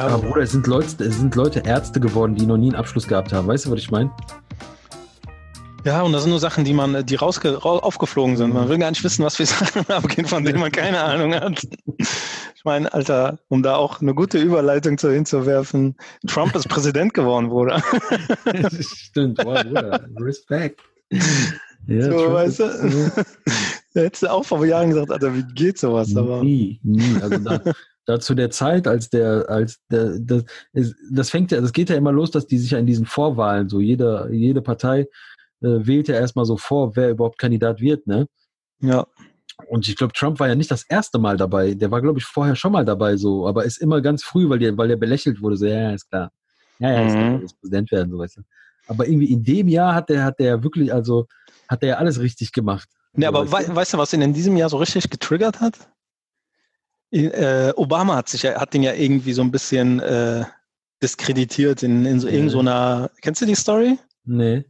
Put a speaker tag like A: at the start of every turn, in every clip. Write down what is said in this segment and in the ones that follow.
A: Aber Bruder, es sind, Leute, es sind Leute Ärzte geworden, die noch nie einen Abschluss gehabt haben. Weißt du, was ich meine?
B: Ja, und das sind nur Sachen, die man, die rausge aufgeflogen sind. Man will gar nicht wissen, was für Sachen abgehen, von denen man keine Ahnung hat. Ich meine, Alter, um da auch eine gute Überleitung zu hinzuwerfen, Trump ist Präsident geworden, Bruder.
A: Stimmt, wow, Bruder. Respekt.
B: Ja, so, Trump weißt du? da hättest du auch vor Jahren gesagt, Alter, wie geht sowas?
A: Aber nie, nie. Also da, da zu der Zeit, als der, als der, das, das fängt ja, das geht ja immer los, dass die sich ja in diesen Vorwahlen, so jede, jede Partei äh, wählt ja erstmal so vor, wer überhaupt Kandidat wird, ne?
B: Ja.
A: Und ich glaube, Trump war ja nicht das erste Mal dabei. Der war, glaube ich, vorher schon mal dabei, so, aber ist immer ganz früh, weil der, weil der belächelt wurde. So, ja, ja, ist klar. Ja, ja, ist klar, mhm. Präsident werden, so weißt du. Aber irgendwie in dem Jahr hat der, hat der wirklich, also, hat der ja alles richtig gemacht.
B: Ne, aber so, weißt, du? weißt du, was ihn in diesem Jahr so richtig getriggert hat? Äh, Obama hat sich ja, hat den ja irgendwie so ein bisschen äh, diskreditiert in, in so äh. irgendeiner, kennst du die Story?
A: Nee.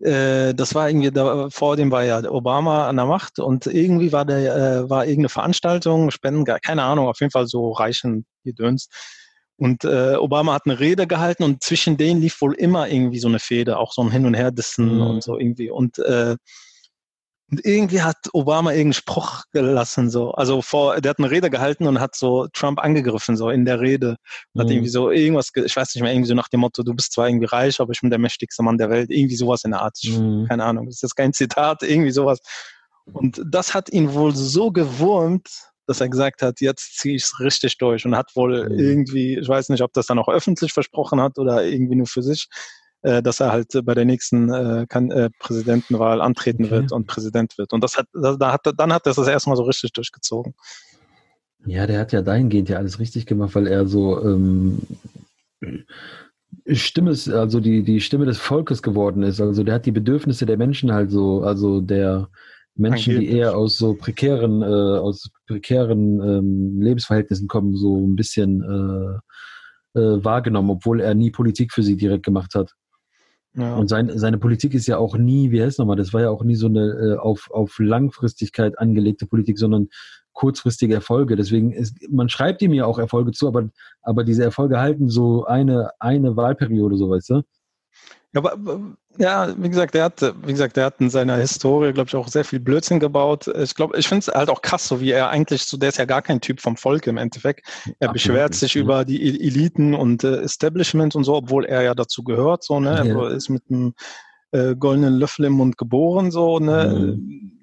B: Äh, das war irgendwie, da, vor dem war ja Obama an der Macht und irgendwie war der, äh, war irgendeine Veranstaltung, Spenden, keine Ahnung, auf jeden Fall so reichen Gedöns. Und äh, Obama hat eine Rede gehalten und zwischen denen lief wohl immer irgendwie so eine Fehde, auch so ein Hin und Her dissen mhm. und so irgendwie. Und äh, und irgendwie hat Obama irgendeinen Spruch gelassen, so. Also vor, der hat eine Rede gehalten und hat so Trump angegriffen, so in der Rede. Und hat mhm. irgendwie so irgendwas, ich weiß nicht mehr, irgendwie so nach dem Motto, du bist zwar irgendwie reich, aber ich bin der mächtigste Mann der Welt. Irgendwie sowas in der Art. Mhm. Keine Ahnung. Das ist jetzt kein Zitat, irgendwie sowas. Und das hat ihn wohl so gewurmt, dass er gesagt hat, jetzt ziehe ich es richtig durch und hat wohl mhm. irgendwie, ich weiß nicht, ob das dann auch öffentlich versprochen hat oder irgendwie nur für sich, äh, dass er halt bei der nächsten äh, kann, äh, Präsidentenwahl antreten okay. wird und Präsident wird. Und das hat, da hat, dann hat er das erstmal so richtig durchgezogen.
A: Ja, der hat ja dahingehend ja alles richtig gemacht, weil er so ähm, Stimme, also die, die Stimme des Volkes geworden ist. Also der hat die Bedürfnisse der Menschen halt so, also der Menschen, die eher aus so prekären, äh, aus prekären ähm, Lebensverhältnissen kommen, so ein bisschen äh, äh, wahrgenommen, obwohl er nie Politik für sie direkt gemacht hat. Ja. Und sein, seine Politik ist ja auch nie, wie heißt es nochmal, das war ja auch nie so eine äh, auf, auf Langfristigkeit angelegte Politik, sondern kurzfristige Erfolge. Deswegen ist, man schreibt ihm ja auch Erfolge zu, aber, aber diese Erfolge halten so eine, eine Wahlperiode, so weißt du?
B: Ja, aber ja, wie gesagt, der hat, wie gesagt, der hat in seiner Historie, glaube ich, auch sehr viel Blödsinn gebaut. Ich glaube, ich finde es halt auch krass, so wie er eigentlich, so der ist ja gar kein Typ vom Volk im Endeffekt. Er Absolut. beschwert sich ja. über die Eliten und äh, Establishment und so, obwohl er ja dazu gehört, so, ne? Ja. Er ist mit einem äh, goldenen Löffel im Mund geboren, so, ne? Mhm.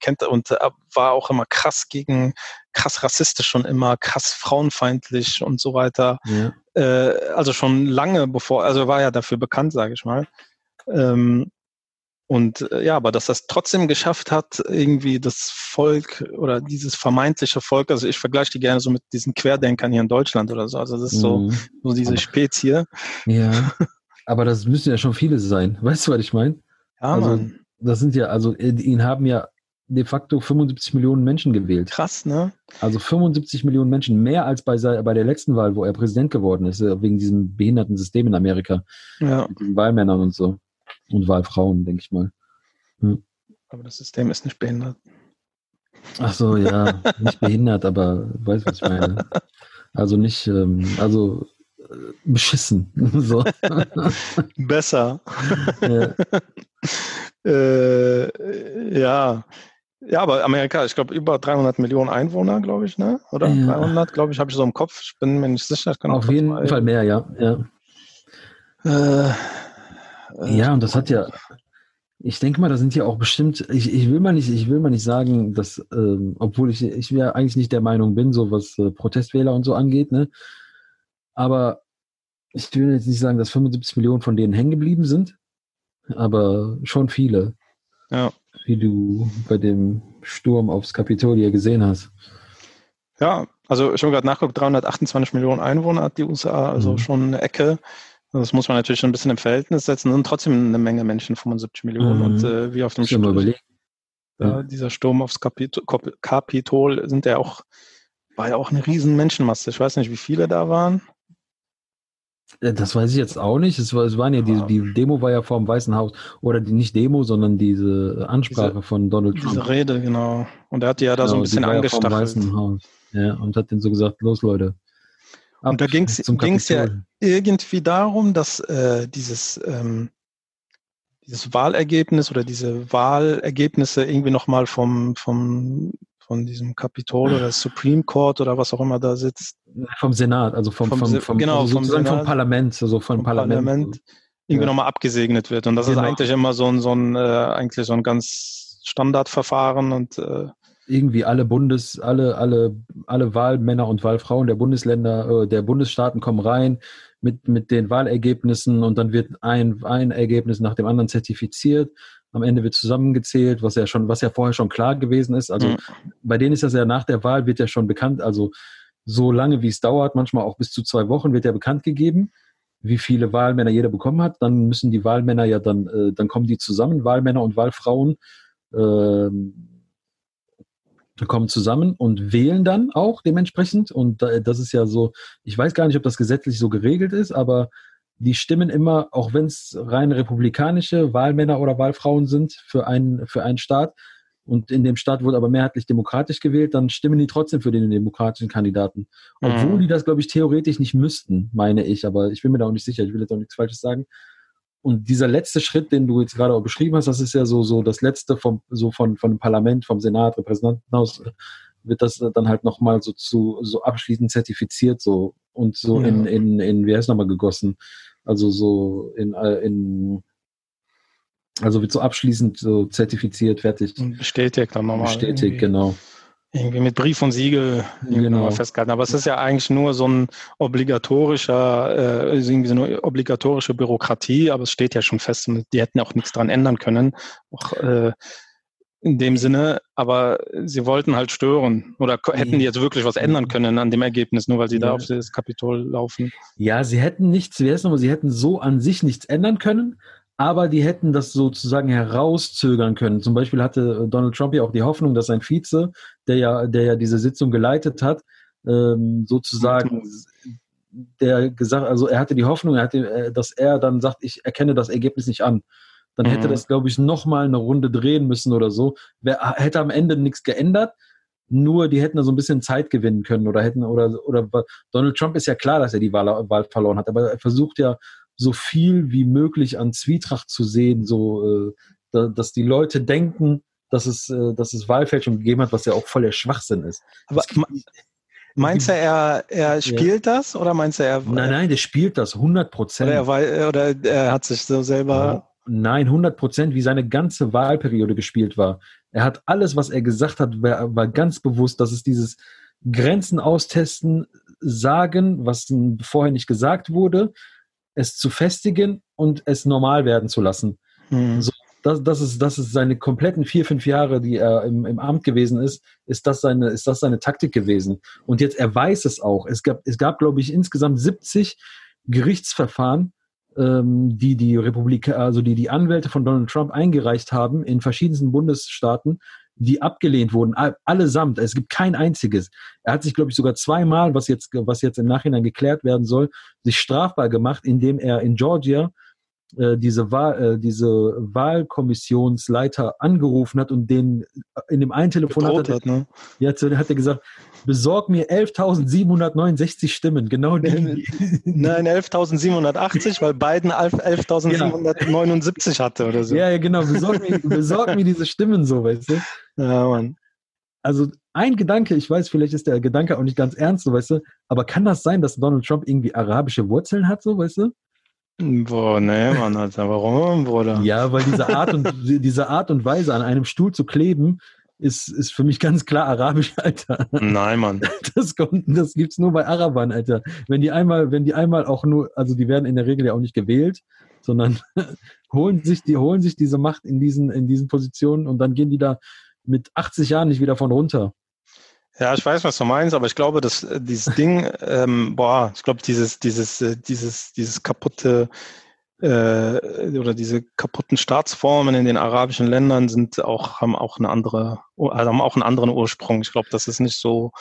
B: Kennt und äh, war auch immer krass gegen, krass rassistisch schon immer, krass frauenfeindlich und so weiter. Ja. Äh, also schon lange bevor, also war ja dafür bekannt, sage ich mal. Ähm, und äh, ja, aber dass das trotzdem geschafft hat, irgendwie das Volk oder dieses vermeintliche Volk, also ich vergleiche die gerne so mit diesen Querdenkern hier in Deutschland oder so. Also das ist so, mhm. so diese Spezie.
A: Ja. Aber das müssen ja schon viele sein. Weißt du, was ich meine?
B: Ja,
A: also,
B: Mann.
A: Das sind ja, also äh, ihn haben ja de facto 75 Millionen Menschen gewählt.
B: Krass, ne?
A: Also 75 Millionen Menschen, mehr als bei, bei der letzten Wahl, wo er Präsident geworden ist, äh, wegen diesem behinderten System in Amerika.
B: Ja.
A: Mit den Wahlmännern und so. Und Wahlfrauen, denke ich mal.
B: Hm. Aber das System ist nicht behindert.
A: Ach so, ja, nicht behindert, aber weißt du, was ich meine? Also nicht, ähm, also äh, beschissen. so.
B: Besser. Ja. äh, ja. Ja, aber Amerika, ich glaube, über 300 Millionen Einwohner, glaube ich, ne? Oder? Ja. 300, glaube ich, habe ich so im Kopf. Ich bin mir nicht sicher.
A: Auf jeden Fall mehr, ja. ja. Äh, äh, ja, und das hat ja, ich denke mal, da sind ja auch bestimmt, ich, ich will mal nicht, ich will mal nicht sagen, dass, ähm, obwohl ich, ich ja eigentlich nicht der Meinung bin, so was äh, Protestwähler und so angeht, ne? Aber ich will jetzt nicht sagen, dass 75 Millionen von denen hängen geblieben sind, aber schon viele.
B: Ja.
A: Wie du bei dem Sturm aufs Kapitol hier gesehen hast.
B: Ja, also ich habe gerade nachgeguckt, 328 Millionen Einwohner hat die USA, also mhm. schon eine Ecke. Das muss man natürlich schon ein bisschen im Verhältnis setzen und trotzdem eine Menge Menschen, 75 Millionen. Mhm. Und äh, wie auf dem
A: Sturm,
B: ja. dieser Sturm aufs Kapitol, Kapitol sind ja auch, war ja auch eine riesen Menschenmasse. Ich weiß nicht, wie viele da waren.
A: Das weiß ich jetzt auch nicht. Es, war, es waren ja, die, die Demo war ja vor dem Weißen Haus. Oder die, nicht Demo, sondern diese Ansprache diese, von Donald Trump.
B: Diese Rede, genau. Und er hat die ja da genau, so ein bisschen angestachelt. Ja,
A: ja, und hat dann so gesagt, los Leute.
B: Und da ging es ja irgendwie darum, dass äh, dieses, ähm, dieses Wahlergebnis oder diese Wahlergebnisse irgendwie nochmal vom, vom, von diesem Kapitol oder Supreme Court oder was auch immer da sitzt.
A: Vom Senat, also vom, vom, vom, vom
B: genau,
A: also
B: vom, Senat,
A: vom Parlament, also vom, vom Parlament. Parlament
B: irgendwie ja. nochmal abgesegnet wird. Und das genau. ist eigentlich immer so ein, so ein, äh, eigentlich so ein ganz Standardverfahren und äh,
A: irgendwie alle Bundes, alle, alle, alle Wahlmänner und Wahlfrauen der Bundesländer, äh, der Bundesstaaten kommen rein mit, mit den Wahlergebnissen und dann wird ein, ein Ergebnis nach dem anderen zertifiziert. Am Ende wird zusammengezählt, was ja schon, was ja vorher schon klar gewesen ist. Also mhm. bei denen ist das ja nach der Wahl wird ja schon bekannt, also so lange wie es dauert, manchmal auch bis zu zwei Wochen wird ja bekannt gegeben wie viele Wahlmänner jeder bekommen hat. Dann müssen die Wahlmänner ja dann, äh, dann kommen die zusammen, Wahlmänner und Wahlfrauen, äh, kommen zusammen und wählen dann auch dementsprechend. Und das ist ja so, ich weiß gar nicht, ob das gesetzlich so geregelt ist, aber die stimmen immer, auch wenn es rein republikanische Wahlmänner oder Wahlfrauen sind für einen, für einen Staat, und in dem Staat wurde aber mehrheitlich demokratisch gewählt, dann stimmen die trotzdem für den demokratischen Kandidaten. Obwohl mhm. die das, glaube ich, theoretisch nicht müssten, meine ich, aber ich bin mir da auch nicht sicher, ich will jetzt auch nichts Falsches sagen. Und dieser letzte Schritt, den du jetzt gerade auch beschrieben hast, das ist ja so, so das letzte vom, so von, von dem Parlament, vom Senat, Repräsentantenhaus, wird das dann halt nochmal so zu, so abschließend zertifiziert, so, und so ja. in, in, in, wie heißt nochmal gegossen? Also so in, äh, in, also wird so abschließend so zertifiziert, fertig.
B: Bestätigt dann nochmal.
A: Bestätigt, irgendwie. genau.
B: Irgendwie mit Brief und Siegel genau. festgehalten. Aber es ist ja eigentlich nur so ein obligatorischer, äh, irgendwie so eine obligatorische Bürokratie, aber es steht ja schon fest und die hätten auch nichts dran ändern können. Auch, äh, in dem Sinne, aber sie wollten halt stören oder hätten die jetzt wirklich was ändern können an dem Ergebnis, nur weil sie ja. da auf das Kapitol laufen.
A: Ja, sie hätten nichts, wie heißt nochmal, sie hätten so an sich nichts ändern können, aber die hätten das sozusagen herauszögern können. Zum Beispiel hatte Donald Trump ja auch die Hoffnung, dass sein Vize, der ja, der ja diese Sitzung geleitet hat, ähm, sozusagen, der gesagt, also er hatte die Hoffnung, er hatte, äh, dass er dann sagt, ich erkenne das Ergebnis nicht an. Dann hätte mhm. das, glaube ich, nochmal eine Runde drehen müssen oder so. Wer hätte am Ende nichts geändert, nur die hätten da so ein bisschen Zeit gewinnen können oder hätten, oder, oder Donald Trump ist ja klar, dass er die Wahl, Wahl verloren hat, aber er versucht ja so viel wie möglich an Zwietracht zu sehen, so äh, da, dass die Leute denken, dass es, äh, dass es Wahlfälschung gegeben hat, was ja auch voll der Schwachsinn ist.
B: Aber meinst du, er, er spielt ja. das oder meinst du, er.
A: Nein, nein, der spielt das 100 Prozent.
B: Oder, er, oder er hat sich so selber.
A: Nein, 100 Prozent, wie seine ganze Wahlperiode gespielt war. Er hat alles, was er gesagt hat, war, war ganz bewusst, dass es dieses Grenzen austesten, sagen, was vorher nicht gesagt wurde, es zu festigen und es normal werden zu lassen. Mhm. So, das, das, ist, das ist seine kompletten vier, fünf Jahre, die er im, im Amt gewesen ist, ist das, seine, ist das seine Taktik gewesen. Und jetzt, er weiß es auch. Es gab, es gab glaube ich, insgesamt 70 Gerichtsverfahren, ähm, die die Republik, also die die Anwälte von Donald Trump eingereicht haben in verschiedensten Bundesstaaten, die abgelehnt wurden, allesamt. Es gibt kein einziges. Er hat sich, glaube ich, sogar zweimal, was jetzt, was jetzt im Nachhinein geklärt werden soll, sich strafbar gemacht, indem er in Georgia diese, Wahl, äh, diese Wahlkommissionsleiter angerufen hat und den äh, in dem einen Telefonat hat, hat, ne? ja, hat er gesagt, besorg mir 11.769 Stimmen, genau die.
B: Nein, 11.780, weil Biden 11.779 ja. hatte oder so.
A: Ja, ja genau, besorg mir, besorg mir diese Stimmen so, weißt du? Ja, Mann. Also ein Gedanke, ich weiß, vielleicht ist der Gedanke auch nicht ganz ernst, so, weißt du, aber kann das sein, dass Donald Trump irgendwie arabische Wurzeln hat, so, weißt du?
B: Boah, nee, Mann, Alter, warum, Bruder?
A: Ja, weil diese Art und diese Art und Weise an einem Stuhl zu kleben, ist, ist für mich ganz klar arabisch, Alter.
B: Nein, Mann.
A: Das kommt, das gibt's nur bei Arabern, Alter. Wenn die einmal, wenn die einmal auch nur, also die werden in der Regel ja auch nicht gewählt, sondern holen sich, die holen sich diese Macht in diesen, in diesen Positionen und dann gehen die da mit 80 Jahren nicht wieder von runter.
B: Ja, ich weiß, was du meinst, aber ich glaube, dass äh, dieses Ding, ähm, boah, ich glaube, dieses, dieses, äh, dieses, dieses kaputte äh, oder diese kaputten Staatsformen in den arabischen Ländern sind auch, haben auch eine andere, also haben auch einen anderen Ursprung. Ich glaube, das ist nicht so,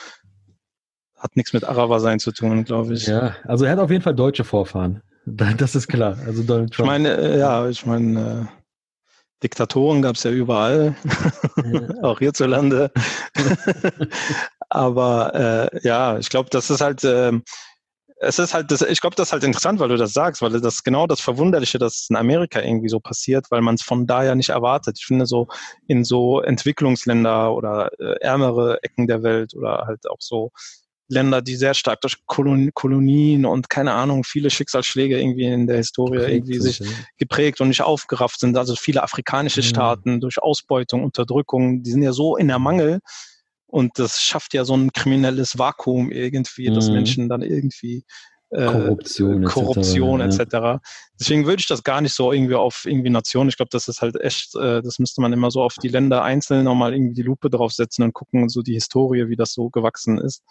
B: hat nichts mit Araber sein zu tun, glaube ich.
A: Ja, also er hat auf jeden Fall deutsche Vorfahren. Das ist klar. Also Donald
B: Trump. Ich meine, äh, ja, ich meine, äh, Diktatoren gab es ja überall, ja. auch hierzulande. Aber äh, ja, ich glaube, das ist halt, äh, es ist halt, das, ich glaube, das ist halt interessant, weil du das sagst, weil das genau das Verwunderliche, dass in Amerika irgendwie so passiert, weil man es von da ja nicht erwartet. Ich finde so in so Entwicklungsländer oder äh, ärmere Ecken der Welt oder halt auch so Länder, die sehr stark durch Kolon Kolonien und keine Ahnung, viele Schicksalsschläge irgendwie in der Historie geprägt irgendwie sich ja. geprägt und nicht aufgerafft sind. Also viele afrikanische mhm. Staaten durch Ausbeutung, Unterdrückung, die sind ja so in der Mangel und das schafft ja so ein kriminelles Vakuum irgendwie, mhm. dass Menschen dann irgendwie
A: äh, Korruption,
B: Korruption etc. etc. Ja. Deswegen würde ich das gar nicht so irgendwie auf irgendwie Nationen. Ich glaube, das ist halt echt, äh, das müsste man immer so auf die Länder einzeln nochmal irgendwie die Lupe draufsetzen und gucken, so die Historie, wie das so gewachsen ist.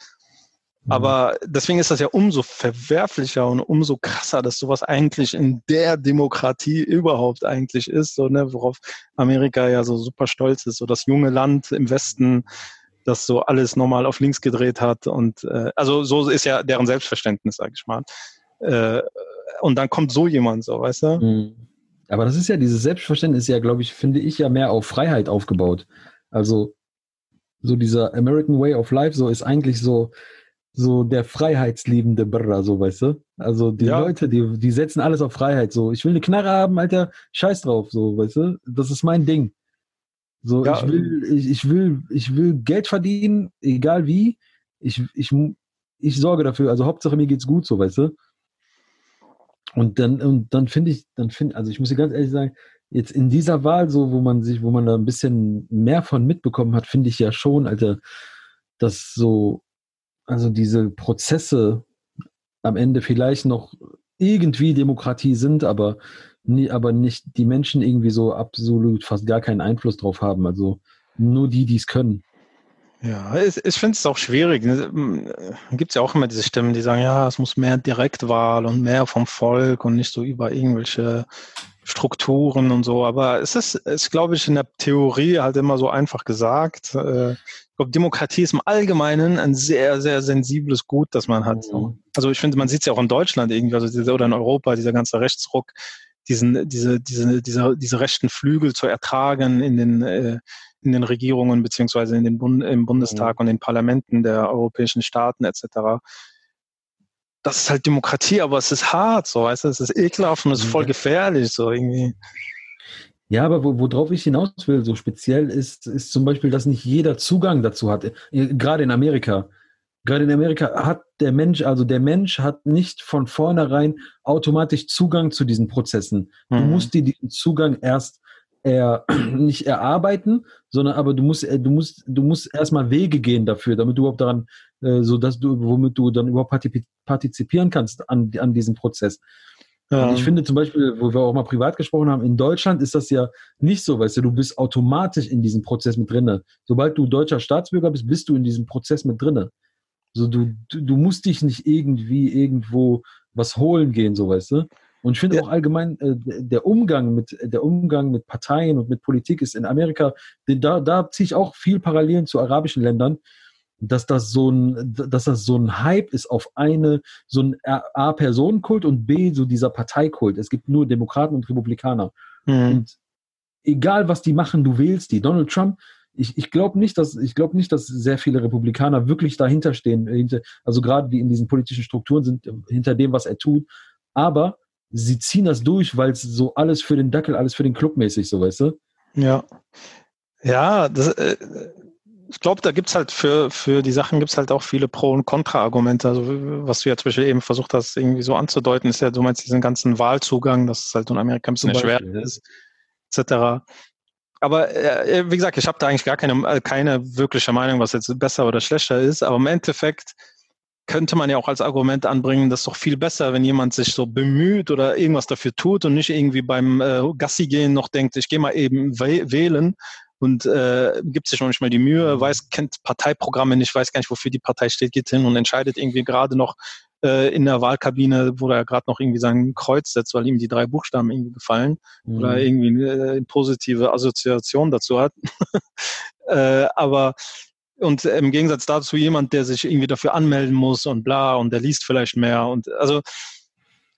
B: Mhm. Aber deswegen ist das ja umso verwerflicher und umso krasser, dass sowas eigentlich in der Demokratie überhaupt eigentlich ist, so, ne, worauf Amerika ja so super stolz ist, so das junge Land im Westen, das so alles normal auf links gedreht hat und äh, also so ist ja deren Selbstverständnis, sag ich mal. Äh, und dann kommt so jemand, so, weißt du? Mhm.
A: Aber das ist ja, dieses Selbstverständnis ist ja, glaube ich, finde ich ja mehr auf Freiheit aufgebaut. Also so dieser American Way of Life, so ist eigentlich so, so der freiheitsliebende Brr, so weißt du? Also die ja. Leute, die, die setzen alles auf Freiheit. So, ich will eine Knarre haben, Alter, scheiß drauf, so, weißt du? Das ist mein Ding. So, ja. ich will, ich, ich will, ich will Geld verdienen, egal wie. Ich, ich, ich sorge dafür. Also Hauptsache mir geht's gut, so, weißt du? Und dann, und dann finde ich, dann finde, also ich muss dir ganz ehrlich sagen, jetzt in dieser Wahl, so, wo man sich, wo man da ein bisschen mehr von mitbekommen hat, finde ich ja schon, Alter, dass so also diese Prozesse am Ende vielleicht noch irgendwie Demokratie sind, aber, nie, aber nicht die Menschen irgendwie so absolut fast gar keinen Einfluss drauf haben. Also nur die, die es können.
B: Ja, ich, ich finde es auch schwierig. Gibt es ja auch immer diese Stimmen, die sagen, ja, es muss mehr Direktwahl und mehr vom Volk und nicht so über irgendwelche Strukturen und so. Aber es ist, ist glaube ich, in der Theorie halt immer so einfach gesagt. Äh, glaube, Demokratie ist im Allgemeinen ein sehr, sehr sensibles Gut, das man hat. Mhm. Also ich finde, man sieht es ja auch in Deutschland irgendwie, also diese, oder in Europa, dieser ganze Rechtsruck, diesen, diese, diese, diese, diese rechten Flügel zu ertragen in den, äh, in den Regierungen beziehungsweise in den Bund, im Bundestag mhm. und den Parlamenten der europäischen Staaten etc. Das ist halt Demokratie, aber es ist hart, so weißt du, es ist ekelhaft und es ist voll gefährlich, so irgendwie.
A: Ja, aber wo, worauf ich hinaus will, so speziell ist, ist zum Beispiel, dass nicht jeder Zugang dazu hat. Äh, gerade in Amerika. Gerade in Amerika hat der Mensch, also der Mensch hat nicht von vornherein automatisch Zugang zu diesen Prozessen. Mhm. Du musst dir diesen Zugang erst er, nicht erarbeiten, sondern aber du musst, äh, du musst, du musst erstmal Wege gehen dafür, damit du überhaupt daran, äh, so dass du, womit du dann überhaupt partizipieren kannst an, an diesem Prozess. Ja. Ich finde zum Beispiel, wo wir auch mal privat gesprochen haben, in Deutschland ist das ja nicht so, weißt du, du bist automatisch in diesem Prozess mit drinne. Sobald du deutscher Staatsbürger bist, bist du in diesem Prozess mit drinne. So, du, du, du musst dich nicht irgendwie irgendwo was holen gehen, so weißt du. Und ich finde ja. auch allgemein, äh, der Umgang mit der Umgang mit Parteien und mit Politik ist in Amerika, da, da ziehe ich auch viel Parallelen zu arabischen Ländern dass das so ein, dass das so ein Hype ist auf eine, so ein A, Personenkult und B, so dieser Parteikult. Es gibt nur Demokraten und Republikaner. Mhm. Und egal was die machen, du wählst die. Donald Trump, ich, ich glaube nicht, dass, ich glaube nicht, dass sehr viele Republikaner wirklich dahinter stehen, hinter, also gerade die in diesen politischen Strukturen sind, hinter dem, was er tut. Aber sie ziehen das durch, weil es so alles für den Dackel, alles für den Club mäßig, so weißt du?
B: Ja. Ja, das, äh, ich glaube, da gibt's halt für, für die Sachen gibt's halt auch viele Pro- und Kontra-Argumente. Also was du ja zum Beispiel eben versucht hast, irgendwie so anzudeuten, ist ja, du meinst diesen ganzen Wahlzugang, dass es halt in Amerika ein bisschen schwer ist, etc. Aber äh, wie gesagt, ich habe da eigentlich gar keine, äh, keine wirkliche Meinung, was jetzt besser oder schlechter ist. Aber im Endeffekt könnte man ja auch als Argument anbringen, das ist doch viel besser, wenn jemand sich so bemüht oder irgendwas dafür tut und nicht irgendwie beim äh, Gassi gehen noch denkt, ich gehe mal eben wählen und äh, gibt sich noch nicht mal die Mühe, mhm. weiß, kennt Parteiprogramme nicht, weiß gar nicht, wofür die Partei steht, geht hin und entscheidet irgendwie gerade noch äh, in der Wahlkabine, wo er gerade noch irgendwie sein Kreuz setzt, weil ihm die drei Buchstaben irgendwie gefallen mhm. oder irgendwie eine äh, positive Assoziation dazu hat. äh, aber und im Gegensatz dazu jemand, der sich irgendwie dafür anmelden muss und bla und der liest vielleicht mehr und also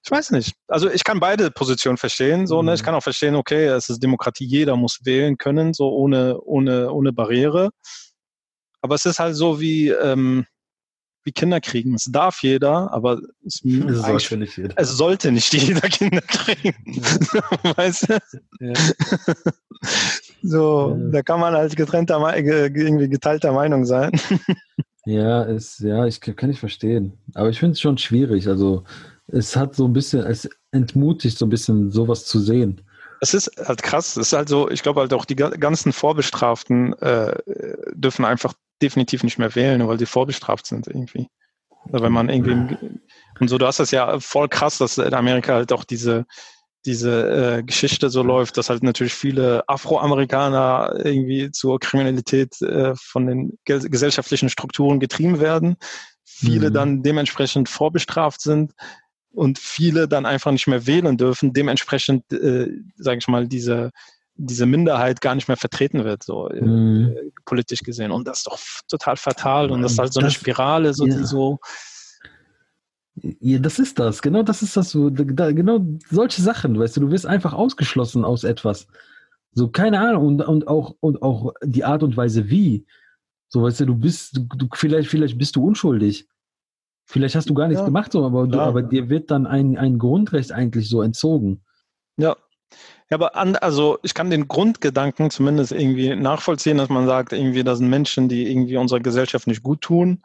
B: ich weiß nicht. Also ich kann beide Positionen verstehen. So, ne? Ich mhm. kann auch verstehen, okay, es ist Demokratie, jeder muss wählen können, so ohne, ohne, ohne Barriere. Aber es ist halt so wie, ähm, wie Kinder kriegen. Es darf jeder, aber es, es sollte nicht jeder. Es sollte nicht jeder Kinder kriegen. Ja. weißt du? Ja. so, ja. da kann man als getrennter, irgendwie geteilter Meinung sein.
A: ja, ist, ja, ich kann ich verstehen. Aber ich finde es schon schwierig. Also, es hat so ein bisschen, es entmutigt so ein bisschen, sowas zu sehen.
B: Es ist halt krass. Es ist halt so, ich glaube halt auch die ganzen Vorbestraften äh, dürfen einfach definitiv nicht mehr wählen, weil sie vorbestraft sind irgendwie. Also wenn man irgendwie und so, du hast das ja voll krass, dass in Amerika halt auch diese diese äh, Geschichte so läuft, dass halt natürlich viele Afroamerikaner irgendwie zur Kriminalität äh, von den gesellschaftlichen Strukturen getrieben werden, viele mhm. dann dementsprechend vorbestraft sind und viele dann einfach nicht mehr wählen dürfen, dementsprechend, äh, sage ich mal, diese diese Minderheit gar nicht mehr vertreten wird, so äh, mhm. äh, politisch gesehen. Und das ist doch total fatal. Und das ist halt so das, eine Spirale, so ja. die so.
A: Ja, das ist das. Genau das ist das so. Da, genau solche Sachen, weißt du, du wirst einfach ausgeschlossen aus etwas. So, keine Ahnung. Und, und, auch, und auch die Art und Weise, wie. So, weißt du, du bist, du, du vielleicht, vielleicht bist du unschuldig. Vielleicht hast du gar nichts ja, gemacht, so, aber, du, aber dir wird dann ein, ein Grundrecht eigentlich so entzogen.
B: Ja, ja, aber an, also ich kann den Grundgedanken zumindest irgendwie nachvollziehen, dass man sagt, irgendwie, das sind Menschen, die irgendwie unserer Gesellschaft nicht gut tun,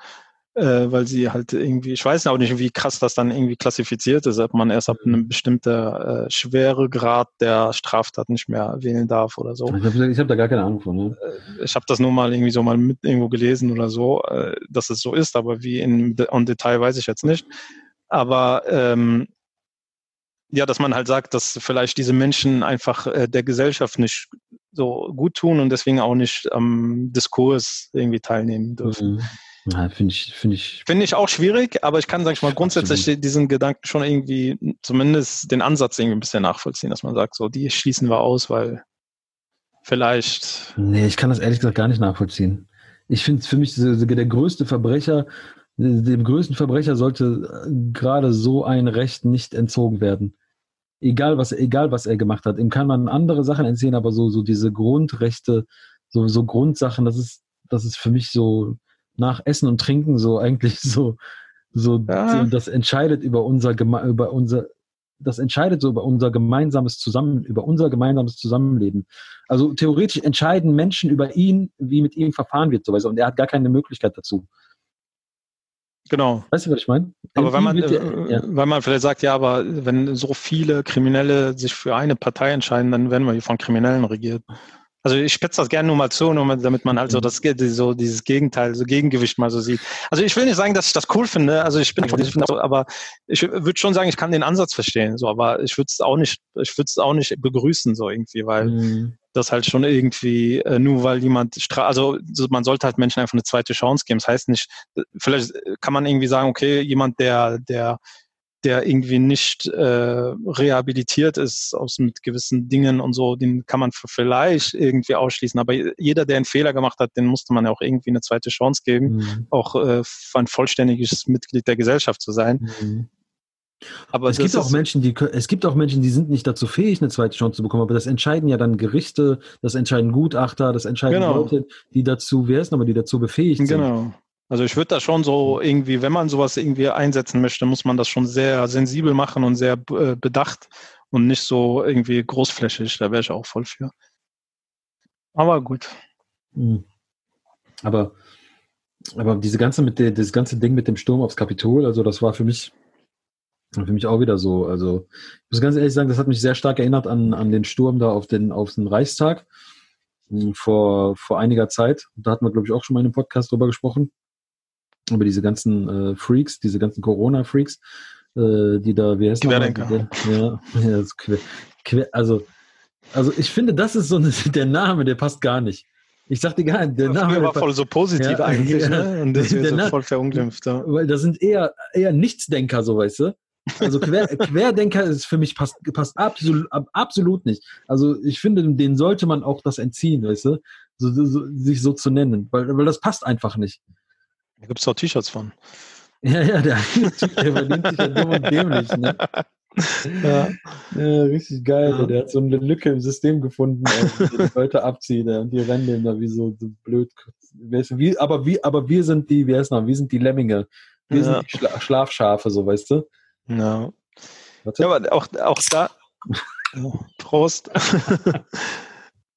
B: äh, weil sie halt irgendwie, ich weiß auch nicht, wie krass das dann irgendwie klassifiziert ist, ob man erst ab einem bestimmten äh, schwere Grad der Straftat nicht mehr wählen darf oder so.
A: Ich habe hab da gar keine Ahnung von. Ne?
B: Ich habe das nur mal irgendwie so mal mit irgendwo gelesen oder so, äh, dass es so ist, aber wie in, in Detail weiß ich jetzt nicht. Aber ähm, ja, dass man halt sagt, dass vielleicht diese Menschen einfach äh, der Gesellschaft nicht so gut tun und deswegen auch nicht am Diskurs irgendwie teilnehmen dürfen. Mhm.
A: Ja, finde ich, finde ich.
B: Finde ich auch schwierig, aber ich kann, sag ich mal, grundsätzlich Absolut. diesen Gedanken schon irgendwie, zumindest den Ansatz irgendwie ein bisschen nachvollziehen, dass man sagt, so, die schließen wir aus, weil vielleicht.
A: Nee, ich kann das ehrlich gesagt gar nicht nachvollziehen. Ich finde für mich der größte Verbrecher, dem größten Verbrecher sollte gerade so ein Recht nicht entzogen werden egal was, egal was er gemacht hat. Ihm kann man andere Sachen entziehen, aber so, so diese Grundrechte, so, so Grundsachen, das ist, das ist für mich so nach Essen und Trinken so eigentlich so, so, ja. so das entscheidet über unser, über unser, das entscheidet so über unser gemeinsames Zusammen, über unser gemeinsames Zusammenleben. Also theoretisch entscheiden Menschen über ihn, wie mit ihm verfahren wird, so und er hat gar keine Möglichkeit dazu.
B: Genau.
A: Weißt du, was ich meine?
B: Aber wenn man, äh, ja. weil man vielleicht sagt, ja, aber wenn so viele Kriminelle sich für eine Partei entscheiden, dann werden wir hier von Kriminellen regiert. Also ich spitze das gerne nur mal zu, nur damit man halt so mhm. das so dieses Gegenteil, so Gegengewicht mal so sieht. Also ich will nicht sagen, dass ich das cool finde. Also ich bin, ich finde, aber ich würde schon sagen, ich kann den Ansatz verstehen. So, aber ich würde es auch nicht, ich würde es auch nicht begrüßen so irgendwie, weil mhm. das halt schon irgendwie äh, nur weil jemand, also man sollte halt Menschen einfach eine zweite Chance geben. Das heißt nicht, vielleicht kann man irgendwie sagen, okay, jemand der der der irgendwie nicht äh, rehabilitiert ist aus mit gewissen Dingen und so, den kann man vielleicht irgendwie ausschließen. Aber jeder, der einen Fehler gemacht hat, den musste man ja auch irgendwie eine zweite Chance geben, mhm. auch äh, ein vollständiges Mitglied der Gesellschaft zu sein.
A: Mhm. Aber es gibt auch Menschen, die es gibt auch Menschen, die sind nicht dazu fähig, eine zweite Chance zu bekommen. Aber das entscheiden ja dann Gerichte, das entscheiden Gutachter, das entscheiden genau. Leute, die dazu, wer ist aber die dazu befähigt sind.
B: Genau. Also ich würde da schon so irgendwie, wenn man sowas irgendwie einsetzen möchte, muss man das schon sehr sensibel machen und sehr äh, bedacht und nicht so irgendwie großflächig. Da wäre ich auch voll für. Aber gut.
A: Hm. Aber, aber diese ganze mit der, das ganze Ding mit dem Sturm aufs Kapitol, also das war für mich für mich auch wieder so. Also ich muss ganz ehrlich sagen, das hat mich sehr stark erinnert an, an den Sturm da auf den, auf den Reichstag hm, vor, vor einiger Zeit. Da hatten wir, glaube ich, auch schon mal in einem Podcast drüber gesprochen über diese ganzen äh, Freaks, diese ganzen Corona-Freaks, äh, die da, wie heißt
B: Querdenker.
A: Ja, ja quer, quer, also, also ich finde, das ist so eine, der Name, der passt gar nicht. Ich sag dir gar nicht, der Name.
B: Der war voll so positiv ja, eigentlich, ja, ne? Und deswegen der so voll verunglimpft. Ja.
A: Weil das sind eher, eher Nichtsdenker, so weißt du. Also Quer, Querdenker ist für mich passt, passt absolut, absolut nicht. Also ich finde, den sollte man auch das entziehen, weißt du, so, so, sich so zu nennen, weil, weil das passt einfach nicht.
B: Da gibt es auch T-Shirts von.
A: Ja, ja, der, der verdient sich ja dumm und dämlich, ne? Ja, ja, richtig geil. Ja. Der hat so eine Lücke im System gefunden, die Leute abzieht und die rennen dem da wie so, so blöd. Wie, aber, wie, aber wir sind die, wie heißt noch, wir sind die Lemminge. Wir ja. sind die Schla Schlafschafe, so weißt du?
B: Ja. Warte. Ja, aber auch, auch da. Prost.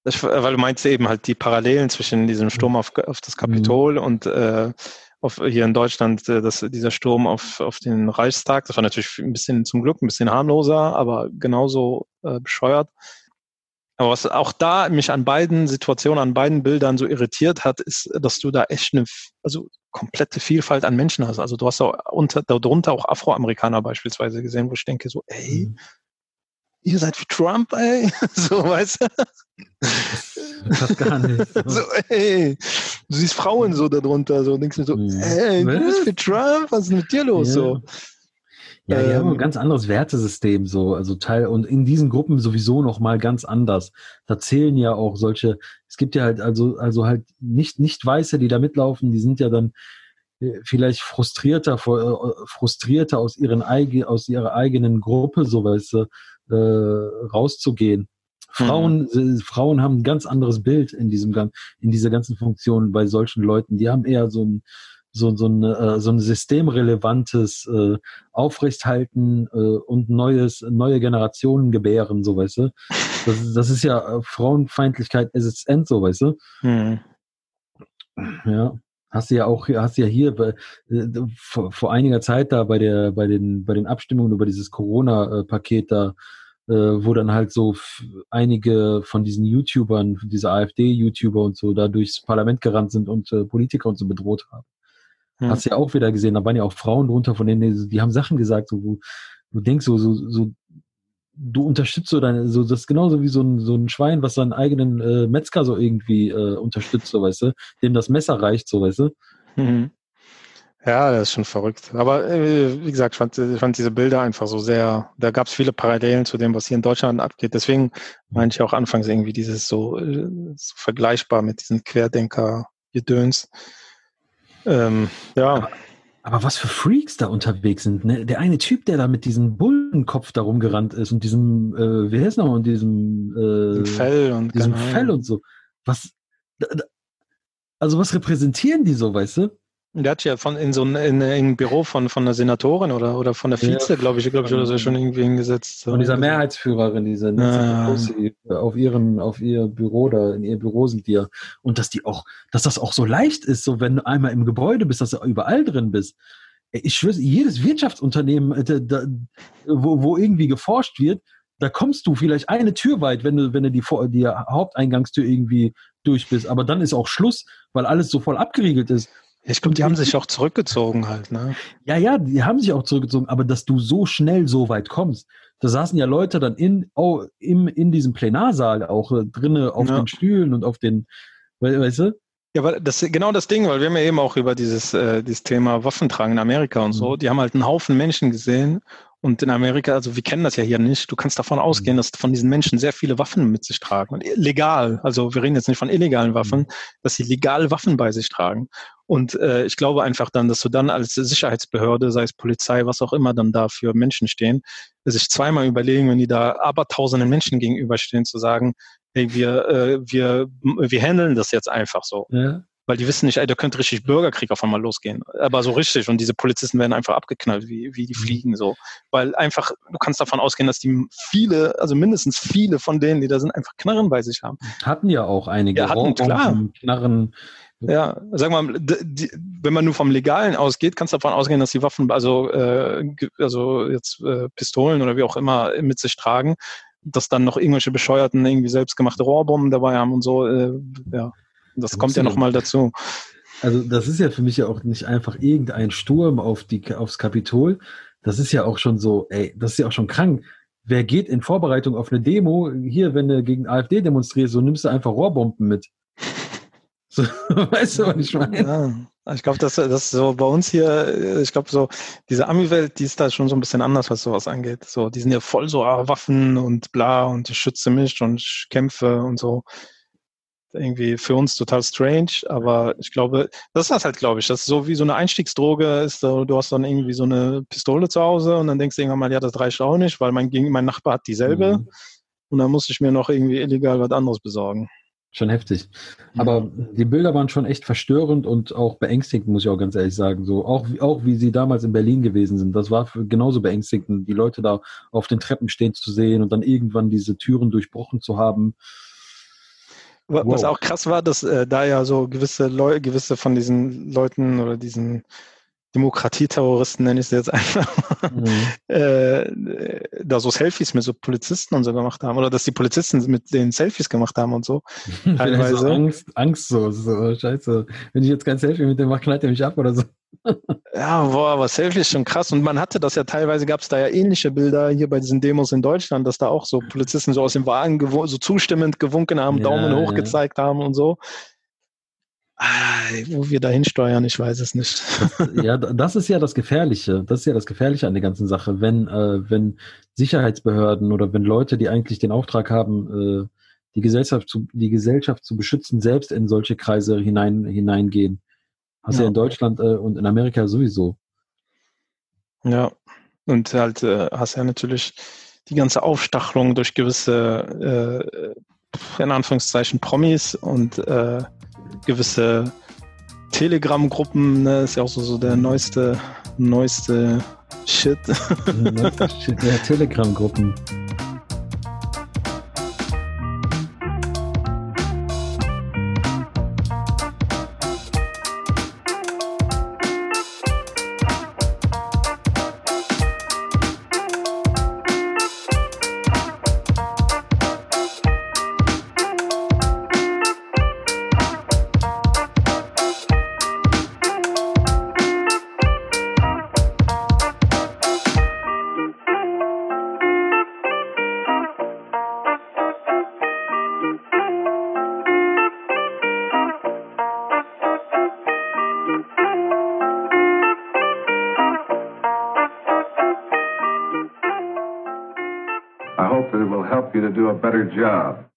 B: das, weil du meinst eben halt die Parallelen zwischen diesem Sturm auf, auf das Kapitol mhm. und äh, auf, hier in Deutschland äh, das, dieser Sturm auf, auf den Reichstag. Das war natürlich ein bisschen zum Glück ein bisschen harmloser, aber genauso äh, bescheuert. Aber was auch da mich an beiden Situationen, an beiden Bildern so irritiert hat, ist, dass du da echt eine, also komplette Vielfalt an Menschen hast. Also du hast auch unter, darunter auch Afroamerikaner beispielsweise gesehen, wo ich denke so, ey, mhm. Ihr seid wie Trump, ey. so, weißt du? Das gar nicht. so, ey, du siehst Frauen so darunter, so denkst du so, ey, du bist wie Trump, was ist mit dir los? Ja. So.
A: Ja, die ähm, haben ein ganz anderes Wertesystem so, also Teil und in diesen Gruppen sowieso noch mal ganz anders. Da zählen ja auch solche, es gibt ja halt also also halt nicht nicht Weiße, die da mitlaufen, die sind ja dann äh, vielleicht frustrierter äh, frustrierter aus ihren eigen aus ihrer eigenen Gruppe so weißt du, äh, rauszugehen. Frauen mhm. Frauen haben ein ganz anderes Bild in diesem in dieser ganzen Funktion bei solchen Leuten. Die haben eher so ein so, so, ein, äh, so ein systemrelevantes äh, Aufrechthalten äh, und neues, neue Generationen gebären, so weißt du. Das, das ist ja äh, Frauenfeindlichkeit as its end, so weißt du. Mhm. Ja. Hast du ja auch, hast du ja hier bei, äh, vor, vor einiger Zeit da bei der, bei den, bei den Abstimmungen über dieses Corona-Paket da, äh, wo dann halt so einige von diesen YouTubern, diese AfD-YouTuber und so, da durchs Parlament gerannt sind und äh, Politiker und so bedroht haben. Hm. Hast du ja auch wieder gesehen, da waren ja auch Frauen drunter, von denen die, die haben Sachen gesagt, so, wo du denkst, so, so, so du unterstützt so deine, so das ist genauso wie so ein, so ein Schwein, was seinen eigenen äh, Metzger so irgendwie äh, unterstützt, so weißt du, dem das Messer reicht, so weißt du. Mhm.
B: Ja, das ist schon verrückt. Aber äh, wie gesagt, ich fand, ich fand diese Bilder einfach so sehr, da gab es viele Parallelen zu dem, was hier in Deutschland abgeht. Deswegen meinte ich auch anfangs irgendwie dieses so, äh, so vergleichbar mit diesen Querdenker-Gedöns.
A: Ähm, ja. Aber, was für Freaks da unterwegs sind. Ne? Der eine Typ, der da mit diesem Bullenkopf da rumgerannt ist und diesem, äh, wie heißt noch, und diesem äh,
B: Fell und
A: diesem Fell und so. Was, also was repräsentieren die so, weißt du?
B: Der hat ja von in so ein, in, in ein Büro von, von der Senatorin oder, oder von der Vize, ja, glaube ich, glaube ich, oder so schon irgendwie hingesetzt.
A: Von dieser Mehrheitsführerin, diese ja. auf ihren, auf ihr Büro da, in ihr Büro sind die ja. Und dass die auch, dass das auch so leicht ist, so wenn du einmal im Gebäude bist, dass du überall drin bist. Ich schwöre, jedes Wirtschaftsunternehmen, äh, da, wo, wo irgendwie geforscht wird, da kommst du vielleicht eine Tür weit, wenn du, wenn du die, die Haupteingangstür irgendwie durch bist. Aber dann ist auch Schluss, weil alles so voll abgeriegelt ist.
B: Ich glaube, die haben sich auch zurückgezogen halt, ne?
A: Ja, ja, die haben sich auch zurückgezogen, aber dass du so schnell so weit kommst, da saßen ja Leute dann in, oh, im, in diesem Plenarsaal auch äh, drinnen auf ja. den Stühlen und auf den, weißt du?
B: Ja, aber das ist genau das Ding, weil wir haben ja eben auch über dieses, äh, dieses Thema Waffentragen in Amerika und mhm. so, die haben halt einen Haufen Menschen gesehen und in Amerika, also wir kennen das ja hier nicht, du kannst davon ausgehen, mhm. dass von diesen Menschen sehr viele Waffen mit sich tragen. Und legal, also wir reden jetzt nicht von illegalen Waffen, mhm. dass sie legal Waffen bei sich tragen. Und äh, ich glaube einfach dann, dass du dann als Sicherheitsbehörde, sei es Polizei, was auch immer dann da für Menschen stehen, sich zweimal überlegen, wenn die da aber tausenden Menschen gegenüberstehen, zu sagen, hey, wir, äh, wir, wir handeln das jetzt einfach so. Ja weil die wissen nicht, ey, da könnte richtig Bürgerkrieg auf einmal losgehen. Aber so richtig. Und diese Polizisten werden einfach abgeknallt, wie, wie die mhm. fliegen so. Weil einfach, du kannst davon ausgehen, dass die viele, also mindestens viele von denen, die da sind, einfach Knarren bei sich haben.
A: Hatten ja auch einige.
B: Ja, hatten, klar. Knarren. Ja, sagen wir mal, die, wenn man nur vom Legalen ausgeht, kannst du davon ausgehen, dass die Waffen, also, äh, also jetzt äh, Pistolen oder wie auch immer mit sich tragen, dass dann noch irgendwelche Bescheuerten irgendwie selbstgemachte Rohrbomben dabei haben und so, äh, ja. Das, kommt ja nochmal dazu.
A: Also das ist ja für mich ja auch nicht einfach irgendein Sturm auf die, aufs Kapitol. Das ist ja auch schon so, ey, das ist ja auch schon krank. Wer geht in Vorbereitung auf eine Demo, hier, wenn du gegen AfD demonstrierst, so nimmst du einfach Rohrbomben mit.
B: So, weißt du, was ich meine? Ja, ich glaube, das, das ist so bei uns hier, ich glaube, so diese Ami-Welt, die ist da schon so ein bisschen anders, was sowas angeht. So, die sind ja voll so ah, Waffen und bla und ich schütze mich und ich kämpfe und so irgendwie für uns total strange, aber ich glaube, das ist das halt, glaube ich. Das ist so wie so eine Einstiegsdroge ist, du hast dann irgendwie so eine Pistole zu Hause und dann denkst du irgendwann mal, ja, das reicht auch nicht, weil mein, mein Nachbar hat dieselbe mhm. und dann muss ich mir noch irgendwie illegal was anderes besorgen.
A: Schon heftig. Aber die Bilder waren schon echt verstörend und auch beängstigend, muss ich auch ganz ehrlich sagen. So, auch, auch wie sie damals in Berlin gewesen sind. Das war genauso beängstigend, die Leute da auf den Treppen stehen zu sehen und dann irgendwann diese Türen durchbrochen zu haben.
B: Was wow. auch krass war, dass äh, da ja so gewisse Leute, gewisse von diesen Leuten oder diesen Demokratieterroristen, nenne ich sie jetzt einfach, mhm. äh, da so Selfies mit so Polizisten und so gemacht haben. Oder dass die Polizisten mit den Selfies gemacht haben und so.
A: Teilweise. so Angst, Angst so, so, scheiße. Wenn ich jetzt kein Selfie mit dem mache, knallt er mich ab oder so.
B: Ja, boah, aber Selfie ist schon krass. Und man hatte das ja teilweise, gab es da ja ähnliche Bilder hier bei diesen Demos in Deutschland, dass da auch so Polizisten so aus dem Wagen so zustimmend gewunken haben, ja, Daumen hoch ja. gezeigt haben und so. Ah, wo wir dahin steuern, ich weiß es nicht.
A: Das, ja, das ist ja das Gefährliche. Das ist ja das Gefährliche an der ganzen Sache. Wenn, äh, wenn Sicherheitsbehörden oder wenn Leute, die eigentlich den Auftrag haben, äh, die Gesellschaft zu, die Gesellschaft zu beschützen, selbst in solche Kreise hinein, hineingehen. Hast ja. ja in Deutschland äh, und in Amerika sowieso.
B: Ja, und halt äh, hast ja natürlich die ganze Aufstachelung durch gewisse, äh, in Anführungszeichen, Promis und äh, gewisse Telegram-Gruppen, ne, ist ja auch so, so der neueste, neueste Shit.
A: Shit, ja, Telegram-Gruppen.
C: Job.